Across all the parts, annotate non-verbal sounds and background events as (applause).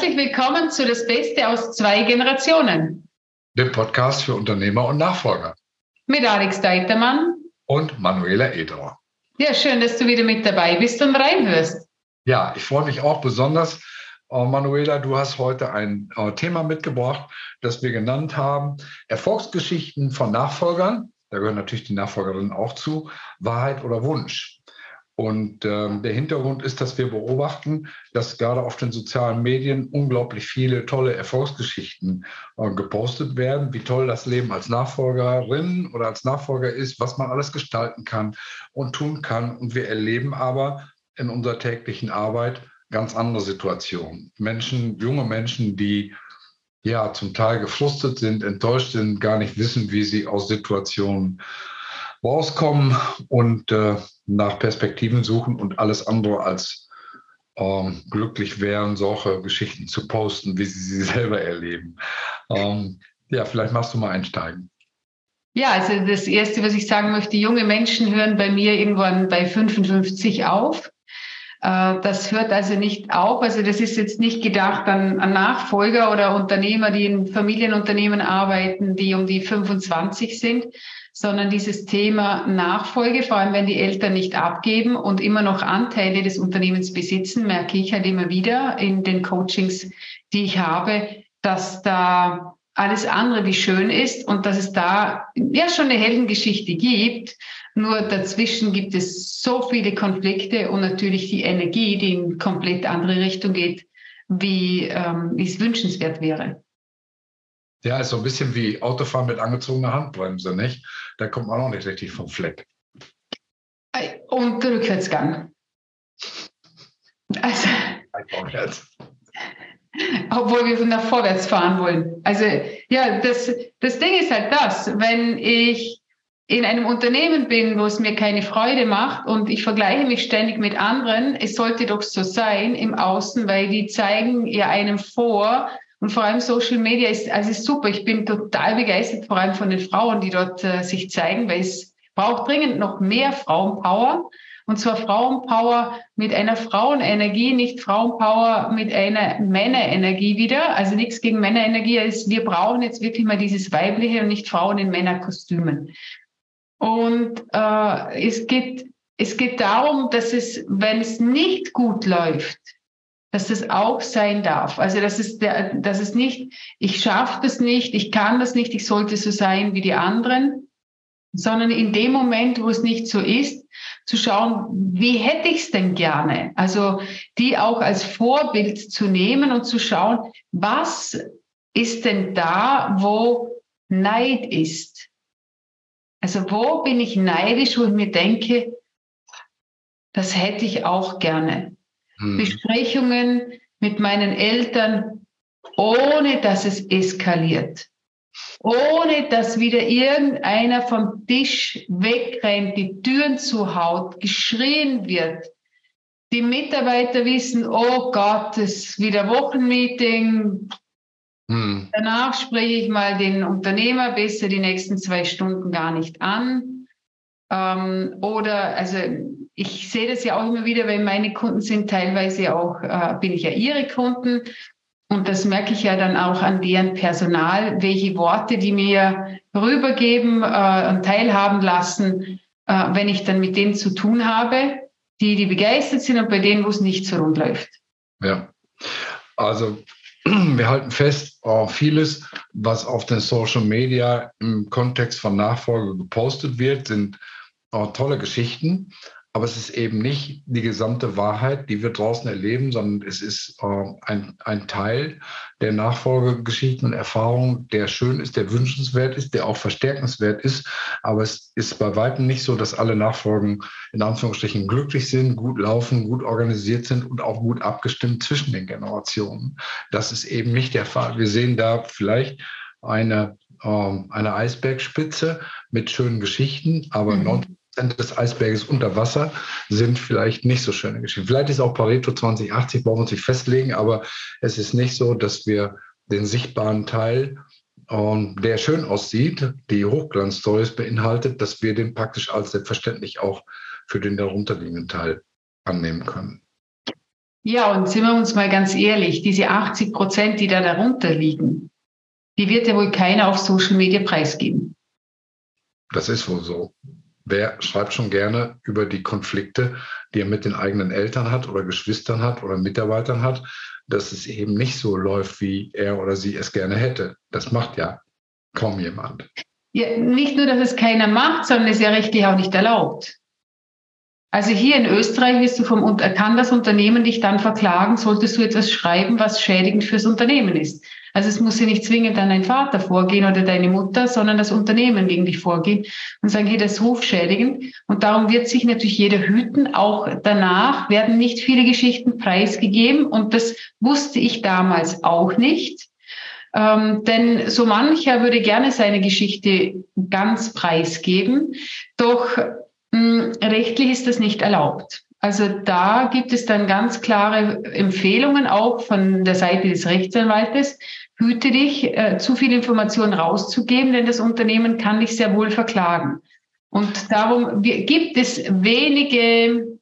Herzlich willkommen zu Das Beste aus zwei Generationen. Dem Podcast für Unternehmer und Nachfolger. Mit Alex Deitermann. Und Manuela Ederer. Ja, schön, dass du wieder mit dabei bist und reinhörst. Ja, ich freue mich auch besonders. Uh, Manuela, du hast heute ein uh, Thema mitgebracht, das wir genannt haben. Erfolgsgeschichten von Nachfolgern. Da gehören natürlich die Nachfolgerinnen auch zu. Wahrheit oder Wunsch. Und ähm, der Hintergrund ist, dass wir beobachten, dass gerade auf den sozialen Medien unglaublich viele tolle Erfolgsgeschichten äh, gepostet werden, wie toll das Leben als Nachfolgerin oder als Nachfolger ist, was man alles gestalten kann und tun kann. Und wir erleben aber in unserer täglichen Arbeit ganz andere Situationen. Menschen, junge Menschen, die ja zum Teil gefrustet sind, enttäuscht sind, gar nicht wissen, wie sie aus Situationen rauskommen und äh, nach Perspektiven suchen und alles andere als ähm, glücklich wären, solche Geschichten zu posten, wie sie sie (laughs) selber erleben. Ähm, ja, vielleicht machst du mal einsteigen. Ja, also das Erste, was ich sagen möchte, junge Menschen hören bei mir irgendwann bei 55 auf. Äh, das hört also nicht auf. Also das ist jetzt nicht gedacht an, an Nachfolger oder Unternehmer, die in Familienunternehmen arbeiten, die um die 25 sind, sondern dieses Thema Nachfolge, vor allem wenn die Eltern nicht abgeben und immer noch Anteile des Unternehmens besitzen, merke ich halt immer wieder in den Coachings, die ich habe, dass da alles andere wie schön ist und dass es da ja schon eine Heldengeschichte gibt. Nur dazwischen gibt es so viele Konflikte und natürlich die Energie, die in komplett andere Richtung geht, wie, ähm, es wünschenswert wäre. Ja, ist so ein bisschen wie Autofahren mit angezogener Handbremse, nicht? Da kommt man auch nicht richtig vom Fleck. Und Rückwärtsgang. Also, obwohl wir nach vorwärts fahren wollen. Also ja, das, das Ding ist halt das, wenn ich in einem Unternehmen bin, wo es mir keine Freude macht und ich vergleiche mich ständig mit anderen, es sollte doch so sein im Außen, weil die zeigen ja einem vor, und vor allem Social Media ist, also ist super. Ich bin total begeistert, vor allem von den Frauen, die dort äh, sich zeigen, weil es braucht dringend noch mehr Frauenpower. Und zwar Frauenpower mit einer Frauenenergie, nicht Frauenpower mit einer Männerenergie wieder. Also nichts gegen Männerenergie. Ist, wir brauchen jetzt wirklich mal dieses Weibliche und nicht Frauen in Männerkostümen. Und äh, es, geht, es geht darum, dass es, wenn es nicht gut läuft, dass das auch sein darf. Also das ist der, das ist nicht, ich schaffe das nicht, ich kann das nicht, ich sollte so sein wie die anderen, sondern in dem Moment, wo es nicht so ist, zu schauen, wie hätte ich es denn gerne? Also die auch als Vorbild zu nehmen und zu schauen, was ist denn da, wo Neid ist? Also wo bin ich neidisch, wo ich mir denke, das hätte ich auch gerne hm. Besprechungen mit meinen Eltern, ohne dass es eskaliert. Ohne dass wieder irgendeiner vom Tisch wegrennt, die Türen zuhaut, geschrien wird. Die Mitarbeiter wissen, oh Gott, es ist wieder Wochenmeeting. Hm. Danach spreche ich mal den Unternehmer besser die nächsten zwei Stunden gar nicht an. Ähm, oder also ich sehe das ja auch immer wieder, weil meine Kunden sind teilweise auch, äh, bin ich ja ihre Kunden. Und das merke ich ja dann auch an deren Personal, welche Worte die mir rübergeben äh, und teilhaben lassen, äh, wenn ich dann mit denen zu tun habe, die, die begeistert sind und bei denen, wo es nicht so rund läuft. Ja, also (clears throat) wir halten fest, äh, vieles, was auf den Social Media im Kontext von Nachfolge gepostet wird, sind äh, tolle Geschichten. Aber es ist eben nicht die gesamte Wahrheit, die wir draußen erleben, sondern es ist äh, ein, ein Teil der Nachfolgegeschichten und Erfahrungen, der schön ist, der wünschenswert ist, der auch verstärkenswert ist. Aber es ist bei weitem nicht so, dass alle Nachfolgen in Anführungsstrichen glücklich sind, gut laufen, gut organisiert sind und auch gut abgestimmt zwischen den Generationen. Das ist eben nicht der Fall. Wir sehen da vielleicht eine, äh, eine Eisbergspitze mit schönen Geschichten, aber mhm des Eisberges unter Wasser sind vielleicht nicht so schöne Geschichten. Vielleicht ist auch Pareto 2080, brauchen wir uns nicht festlegen, aber es ist nicht so, dass wir den sichtbaren Teil, ähm, der schön aussieht, die Hochglanzstories beinhaltet, dass wir den praktisch als selbstverständlich auch für den darunterliegenden Teil annehmen können. Ja, und sind wir uns mal ganz ehrlich, diese 80 Prozent, die da darunter liegen, die wird ja wohl keiner auf Social Media preisgeben. Das ist wohl so. Wer schreibt schon gerne über die Konflikte, die er mit den eigenen Eltern hat oder Geschwistern hat oder Mitarbeitern hat, dass es eben nicht so läuft, wie er oder sie es gerne hätte. Das macht ja kaum jemand. Ja, nicht nur, dass es keiner macht, sondern es ist ja rechtlich auch nicht erlaubt. Also hier in Österreich wirst du vom, kann das Unternehmen dich dann verklagen, solltest du etwas schreiben, was schädigend fürs Unternehmen ist. Also es muss ja nicht zwingend an dein Vater vorgehen oder deine Mutter, sondern das Unternehmen gegen dich vorgehen und sagen, hier, das ist rufschädigend. Und darum wird sich natürlich jeder hüten. Auch danach werden nicht viele Geschichten preisgegeben. Und das wusste ich damals auch nicht. Ähm, denn so mancher würde gerne seine Geschichte ganz preisgeben. Doch mh, hm, rechtlich ist das nicht erlaubt. Also da gibt es dann ganz klare Empfehlungen auch von der Seite des Rechtsanwaltes. Hüte dich, äh, zu viel Information rauszugeben, denn das Unternehmen kann dich sehr wohl verklagen. Und darum gibt es wenige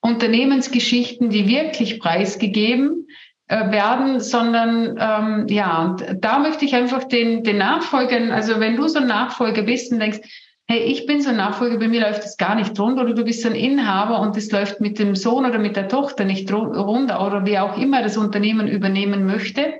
Unternehmensgeschichten, die wirklich preisgegeben äh, werden, sondern ähm, ja, und da möchte ich einfach den, den Nachfolgern, also wenn du so ein Nachfolger bist und denkst, hey, ich bin so ein Nachfolger, bei mir läuft es gar nicht runter oder du bist so ein Inhaber und es läuft mit dem Sohn oder mit der Tochter nicht runter oder wer auch immer das Unternehmen übernehmen möchte,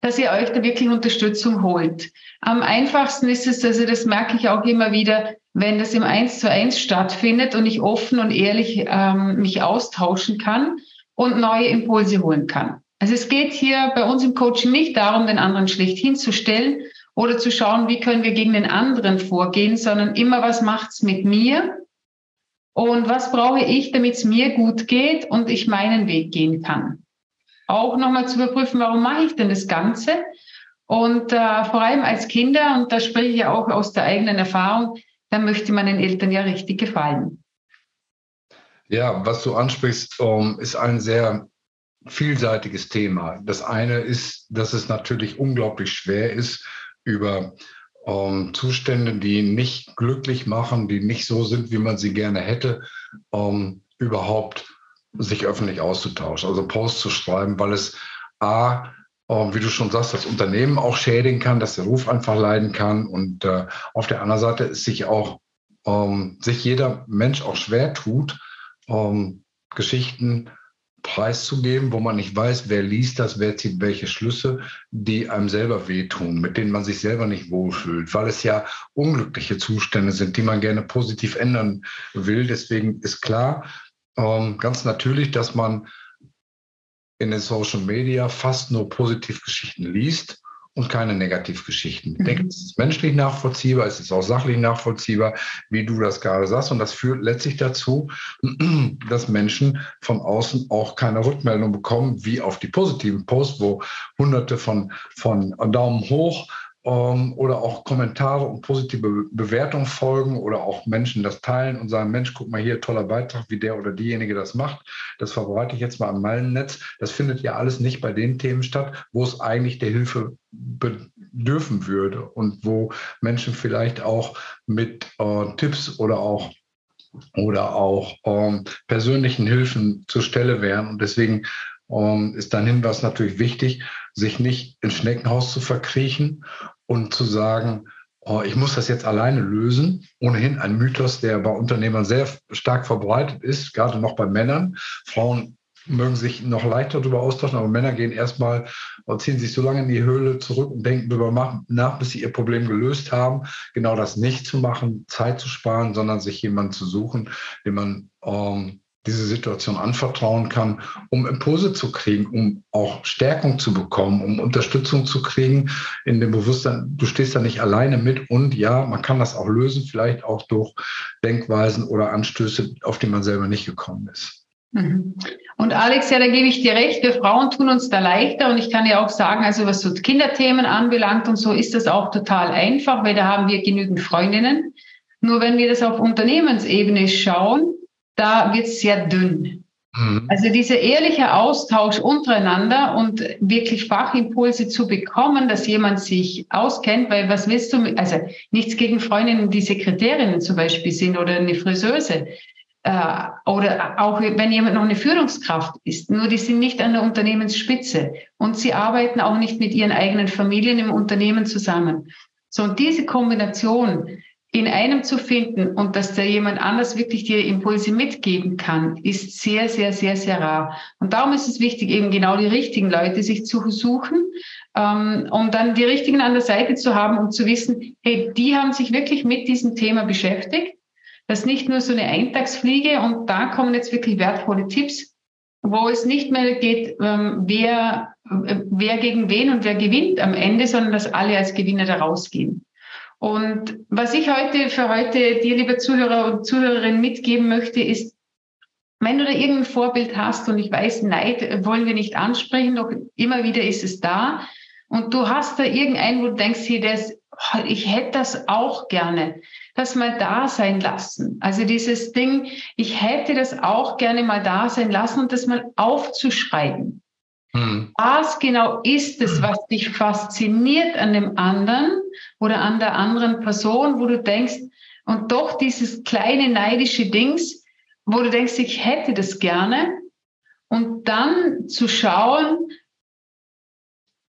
dass ihr euch da wirklich Unterstützung holt. Am einfachsten ist es, also das merke ich auch immer wieder, wenn das im Eins zu eins stattfindet und ich offen und ehrlich ähm, mich austauschen kann und neue Impulse holen kann. Also es geht hier bei uns im Coaching nicht darum, den anderen schlecht hinzustellen, oder zu schauen, wie können wir gegen den anderen vorgehen, sondern immer, was macht's mit mir und was brauche ich, damit es mir gut geht und ich meinen Weg gehen kann. Auch nochmal zu überprüfen, warum mache ich denn das Ganze? Und äh, vor allem als Kinder, und da spreche ich ja auch aus der eigenen Erfahrung, da möchte man den Eltern ja richtig gefallen. Ja, was du ansprichst, um, ist ein sehr vielseitiges Thema. Das eine ist, dass es natürlich unglaublich schwer ist, über ähm, Zustände, die nicht glücklich machen, die nicht so sind, wie man sie gerne hätte, ähm, überhaupt sich öffentlich auszutauschen, also Posts zu schreiben, weil es A, äh, wie du schon sagst, das Unternehmen auch schädigen kann, dass der Ruf einfach leiden kann und äh, auf der anderen Seite ist sich auch ähm, sich jeder Mensch auch schwer tut, ähm, Geschichten preiszugeben, wo man nicht weiß, wer liest das, wer zieht welche Schlüsse, die einem selber wehtun, mit denen man sich selber nicht wohlfühlt, weil es ja unglückliche Zustände sind, die man gerne positiv ändern will. Deswegen ist klar, ähm, ganz natürlich, dass man in den Social Media fast nur Positivgeschichten liest und keine Negativgeschichten. Ich denke, mhm. es ist menschlich nachvollziehbar, es ist auch sachlich nachvollziehbar, wie du das gerade sagst. Und das führt letztlich dazu, (clears throat) dass Menschen von außen auch keine Rückmeldung bekommen, wie auf die positiven Posts, wo hunderte von, von Daumen hoch ähm, oder auch Kommentare und positive Bewertungen folgen oder auch Menschen das teilen und sagen, Mensch, guck mal hier, toller Beitrag, wie der oder diejenige das macht. Das verbreite ich jetzt mal am Meilen-Netz. Das findet ja alles nicht bei den Themen statt, wo es eigentlich der Hilfe bedürfen würde und wo Menschen vielleicht auch mit äh, Tipps oder auch oder auch ähm, persönlichen Hilfen zur Stelle wären. Und deswegen ähm, ist dein Hinweis natürlich wichtig, sich nicht ins Schneckenhaus zu verkriechen und zu sagen, oh, ich muss das jetzt alleine lösen. Ohnehin ein Mythos, der bei Unternehmern sehr stark verbreitet ist, gerade noch bei Männern. Frauen mögen sich noch leichter darüber austauschen, aber Männer gehen erstmal, ziehen sich so lange in die Höhle zurück und denken darüber nach, bis sie ihr Problem gelöst haben. Genau das nicht zu machen, Zeit zu sparen, sondern sich jemanden zu suchen, den man ähm, diese Situation anvertrauen kann, um Impulse zu kriegen, um auch Stärkung zu bekommen, um Unterstützung zu kriegen in dem Bewusstsein, du stehst da nicht alleine mit und ja, man kann das auch lösen, vielleicht auch durch Denkweisen oder Anstöße, auf die man selber nicht gekommen ist. Mhm. Und Alex, ja, da gebe ich dir recht, wir Frauen tun uns da leichter und ich kann ja auch sagen, also was so Kinderthemen anbelangt und so ist das auch total einfach, weil da haben wir genügend Freundinnen. Nur wenn wir das auf Unternehmensebene schauen, da wird es sehr dünn. Mhm. Also dieser ehrliche Austausch untereinander und wirklich Fachimpulse zu bekommen, dass jemand sich auskennt, weil was willst du, also nichts gegen Freundinnen, die Sekretärinnen zum Beispiel sind oder eine Friseuse. äh, oder auch wenn jemand noch eine Führungskraft ist, nur die sind nicht an der Unternehmensspitze und sie arbeiten auch nicht mit ihren eigenen Familien im Unternehmen zusammen. So, und diese Kombination in einem zu finden und dass da jemand anders wirklich dir Impulse mitgeben kann, ist sehr, sehr, sehr, sehr rar. Und darum ist es wichtig, eben genau die richtigen Leute sich zu suchen, ähm, um dann die richtigen an der Seite zu haben und zu wissen, hey, die haben sich wirklich mit diesem Thema beschäftigt. Das ist nicht nur so eine Eintagsfliege und da kommen jetzt wirklich wertvolle Tipps, wo es nicht mehr geht, ähm, wer, äh, wer gegen wen und wer gewinnt am Ende, sondern dass alle als Gewinner da rausgehen. Und was ich heute für heute dir, liebe Zuhörer und Zuhörerinnen, mitgeben möchte, ist, wenn du da irgendein Vorbild hast und ich weiß, Neid wollen wir nicht ansprechen, doch immer wieder ist es da. Und du hast da irgendeinen, wo du denkst, hey, das, ich hätte das auch gerne, das mal da sein lassen. Also dieses Ding, ich hätte das auch gerne mal da sein lassen und das mal aufzuschreiben. Hm. Was genau ist es, was dich fasziniert an dem anderen oder an der anderen Person, wo du denkst, und doch dieses kleine neidische Dings, wo du denkst, ich hätte das gerne. Und dann zu schauen,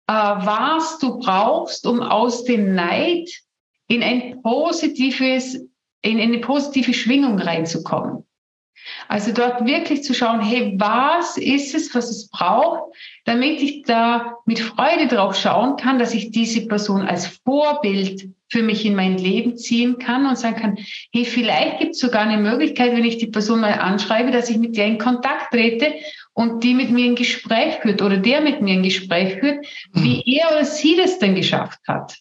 äh, was du brauchst, um aus dem Neid in ein positives, in eine positive Schwingung reinzukommen. Also dort wirklich zu schauen, hey, was ist es, was es braucht, damit ich da mit Freude drauf schauen kann, dass ich diese Person als Vorbild für mich in mein Leben ziehen kann und sagen kann, hey, vielleicht gibt es sogar eine Möglichkeit, wenn ich die Person mal anschreibe, dass ich mit der in Kontakt trete und die mit mir ein Gespräch führt oder der mit mir ein Gespräch führt, wie hm. er oder sie das denn geschafft hat.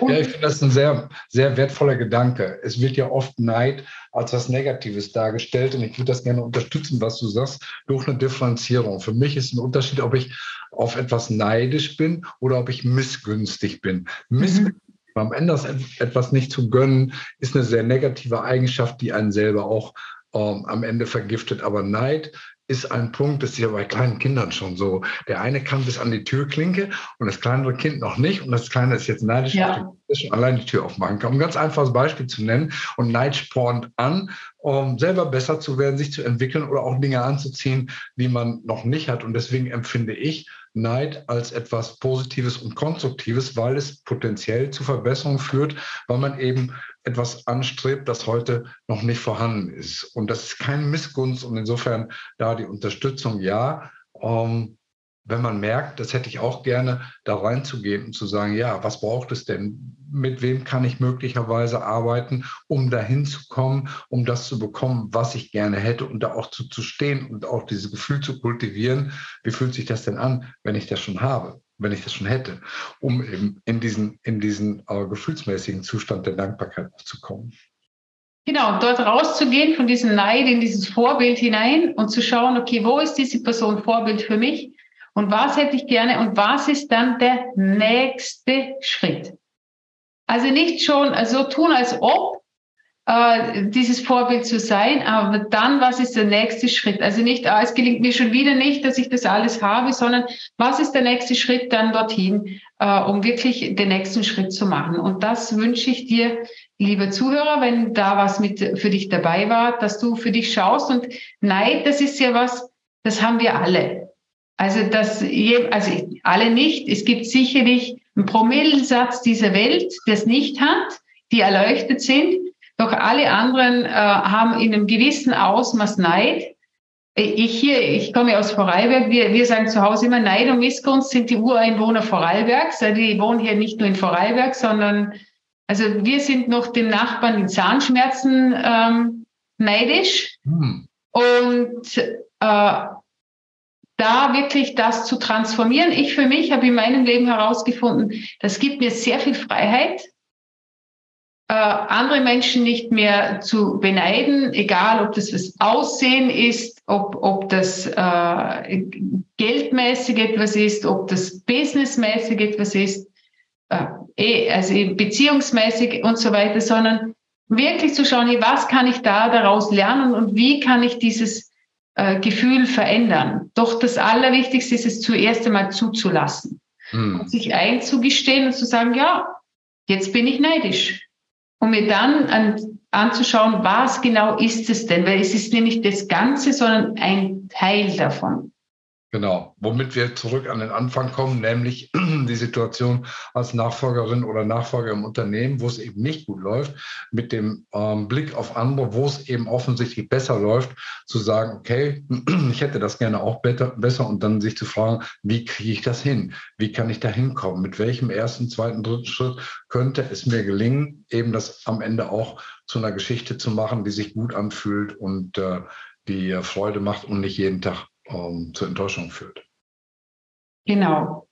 Ja, ich finde das ein sehr, sehr wertvoller Gedanke. Es wird ja oft Neid als was Negatives dargestellt und ich würde das gerne unterstützen, was du sagst, durch eine Differenzierung. Für mich ist ein Unterschied, ob ich auf etwas neidisch bin oder ob ich missgünstig bin. Missgünstig mhm. Am Ende etwas nicht zu gönnen, ist eine sehr negative Eigenschaft, die einen selber auch ähm, am Ende vergiftet. Aber Neid ist ein Punkt, das ist ja bei kleinen Kindern schon so. Der eine kann bis an die Türklinke und das kleinere Kind noch nicht. Und das Kleine ist jetzt neidisch, ja. schon allein die Tür aufmachen kann. Um ein ganz einfaches Beispiel zu nennen. Und Neid spornt an, um selber besser zu werden, sich zu entwickeln oder auch Dinge anzuziehen, die man noch nicht hat. Und deswegen empfinde ich Neid als etwas Positives und Konstruktives, weil es potenziell zu Verbesserungen führt, weil man eben etwas anstrebt, das heute noch nicht vorhanden ist. Und das ist kein Missgunst und insofern da die Unterstützung ja. Ähm, wenn man merkt, das hätte ich auch gerne, da reinzugehen und zu sagen, ja, was braucht es denn? Mit wem kann ich möglicherweise arbeiten, um dahin zu kommen, um das zu bekommen, was ich gerne hätte und da auch zu, zu stehen und auch dieses Gefühl zu kultivieren. Wie fühlt sich das denn an, wenn ich das schon habe, wenn ich das schon hätte, um eben in diesen, in diesen äh, gefühlsmäßigen Zustand der Dankbarkeit zu kommen? Genau, dort rauszugehen von diesem Neid in dieses Vorbild hinein und zu schauen, okay, wo ist diese Person Vorbild für mich? Und was hätte ich gerne und was ist dann der nächste Schritt? Also nicht schon so tun, als ob äh, dieses Vorbild zu sein, aber dann, was ist der nächste Schritt? Also nicht, ah, es gelingt mir schon wieder nicht, dass ich das alles habe, sondern was ist der nächste Schritt dann dorthin, äh, um wirklich den nächsten Schritt zu machen? Und das wünsche ich dir, lieber Zuhörer, wenn da was mit für dich dabei war, dass du für dich schaust und Neid, das ist ja was, das haben wir alle. Also das, also alle nicht. Es gibt sicherlich einen Promillesatz dieser Welt, der es nicht hat, die erleuchtet sind. Doch alle anderen äh, haben in einem gewissen Ausmaß Neid. Ich hier, ich komme aus Vorarlberg. Wir, wir sagen zu Hause immer, Neid und Missgunst sind die Ureinwohner Vorarlbergs. Die wohnen hier nicht nur in Vorarlberg, sondern also wir sind noch dem Nachbarn in Zahnschmerzen ähm, neidisch. Hm. Und äh, da wirklich das zu transformieren. Ich für mich habe in meinem Leben herausgefunden, das gibt mir sehr viel Freiheit, äh, andere Menschen nicht mehr zu beneiden, egal ob das was Aussehen ist, ob, ob das äh, geldmäßig etwas ist, ob das businessmäßig etwas ist, äh, eh, also beziehungsmäßig und so weiter, sondern wirklich zu schauen, was kann ich da daraus lernen und wie kann ich dieses äh, Gefühl verändern. Doch das Allerwichtigste ist es zuerst einmal zuzulassen hm. und sich einzugestehen und zu sagen, ja, jetzt bin ich neidisch. Um mir dann an, anzuschauen, was genau ist es denn? Weil es ist nämlich das Ganze, sondern ein Teil davon. Genau, womit wir zurück an den Anfang kommen, nämlich (clears throat) die Situation als Nachfolgerin oder Nachfolger im Unternehmen, wo es eben nicht gut läuft, mit dem ähm, Blick auf andere, wo es eben offensichtlich besser läuft, zu sagen, okay, (clears throat) ich hätte das gerne auch better, besser und dann sich zu fragen, wie kriege ich das hin? Wie kann ich da hinkommen? Mit welchem ersten, zweiten, dritten Schritt könnte es mir gelingen, eben das am Ende auch zu einer Geschichte zu machen, die sich gut anfühlt und äh, die Freude macht und nicht jeden Tag ähm, zur Enttäuschung führt. Genau.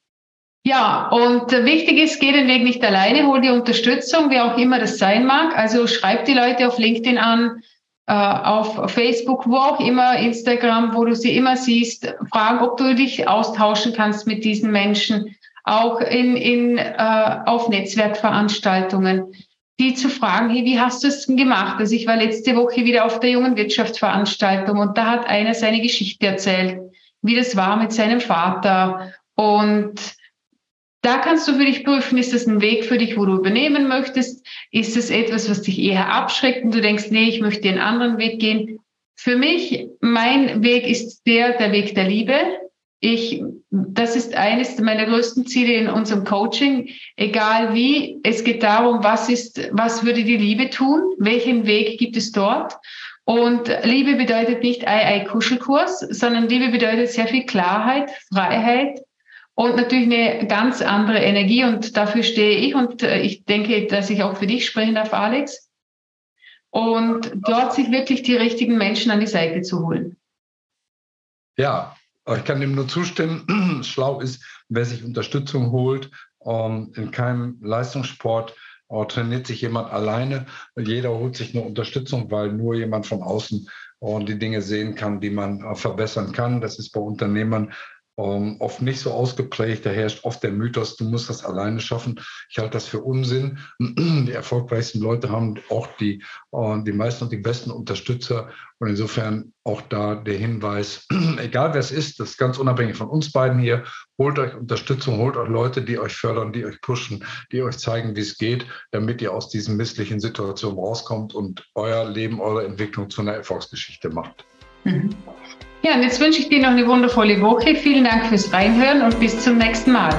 Ja, und wichtig ist, geh den Weg nicht alleine, hol die Unterstützung, wer auch immer das sein mag. Also schreib die Leute auf LinkedIn an, äh, auf Facebook, wo auch immer, Instagram, wo du sie immer siehst. Fragen, ob du dich austauschen kannst mit diesen Menschen, auch in, in, äh, auf Netzwerkveranstaltungen die zu fragen, hey, wie hast du es denn gemacht? Also ich war letzte Woche wieder auf der jungen Wirtschaftsveranstaltung und da hat einer seine Geschichte erzählt, wie das war mit seinem Vater. Und da kannst du für dich prüfen, ist das ein Weg für dich, wo du übernehmen möchtest? Ist es etwas, was dich eher abschreckt und du denkst, nee, ich möchte einen anderen Weg gehen? Für mich, mein Weg ist der, der Weg der Liebe ich, das ist eines meiner größten Ziele in unserem Coaching. Egal wie, es geht darum, was ist, was würde die Liebe tun? Welchen Weg gibt es dort? Und Liebe bedeutet nicht Ei-Ei-Kuschelkurs, sondern Liebe bedeutet sehr viel Klarheit, Freiheit und natürlich eine ganz andere Energie. Und dafür stehe ich und äh, ich denke, dass ich auch für dich sprechen darf, Alex. Und dort sich wirklich die richtigen Menschen an die Seite zu holen. Ja, ich kann dem nur zustimmen. (clears throat) Schlau ist, wer sich Unterstützung holt. Ähm, in keinem Leistungssport äh, trainiert sich jemand alleine. Jeder holt sich eine Unterstützung, weil nur jemand von außen äh, die Dinge sehen kann, die man äh, verbessern kann. Das ist bei Unternehmern ähm, oft nicht so ausgeprägt. Da herrscht oft der Mythos, du musst das alleine schaffen. Ich halte das für Unsinn. (clears throat) Die erfolgreichsten Leute haben auch die, äh, die meisten und die besten Unterstützer. Und insofern auch da der Hinweis, (clears throat) egal wer es ist, das ist ganz unabhängig von uns beiden hier, holt euch Unterstützung, holt euch Leute, die euch fördern, die euch pushen, die euch zeigen, wie es geht, damit ihr aus diesen misslichen Situationen rauskommt und euer Leben, eure Entwicklung zu einer Erfolgsgeschichte macht. Mhm. Ja, und jetzt wünsche ich dir noch eine wundervolle Woche. Vielen Dank fürs Reinhören und bis zum nächsten Mal.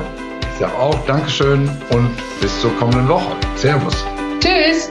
Ich sage auch Dankeschön und bis zur kommenden Woche. Servus. Tschüss.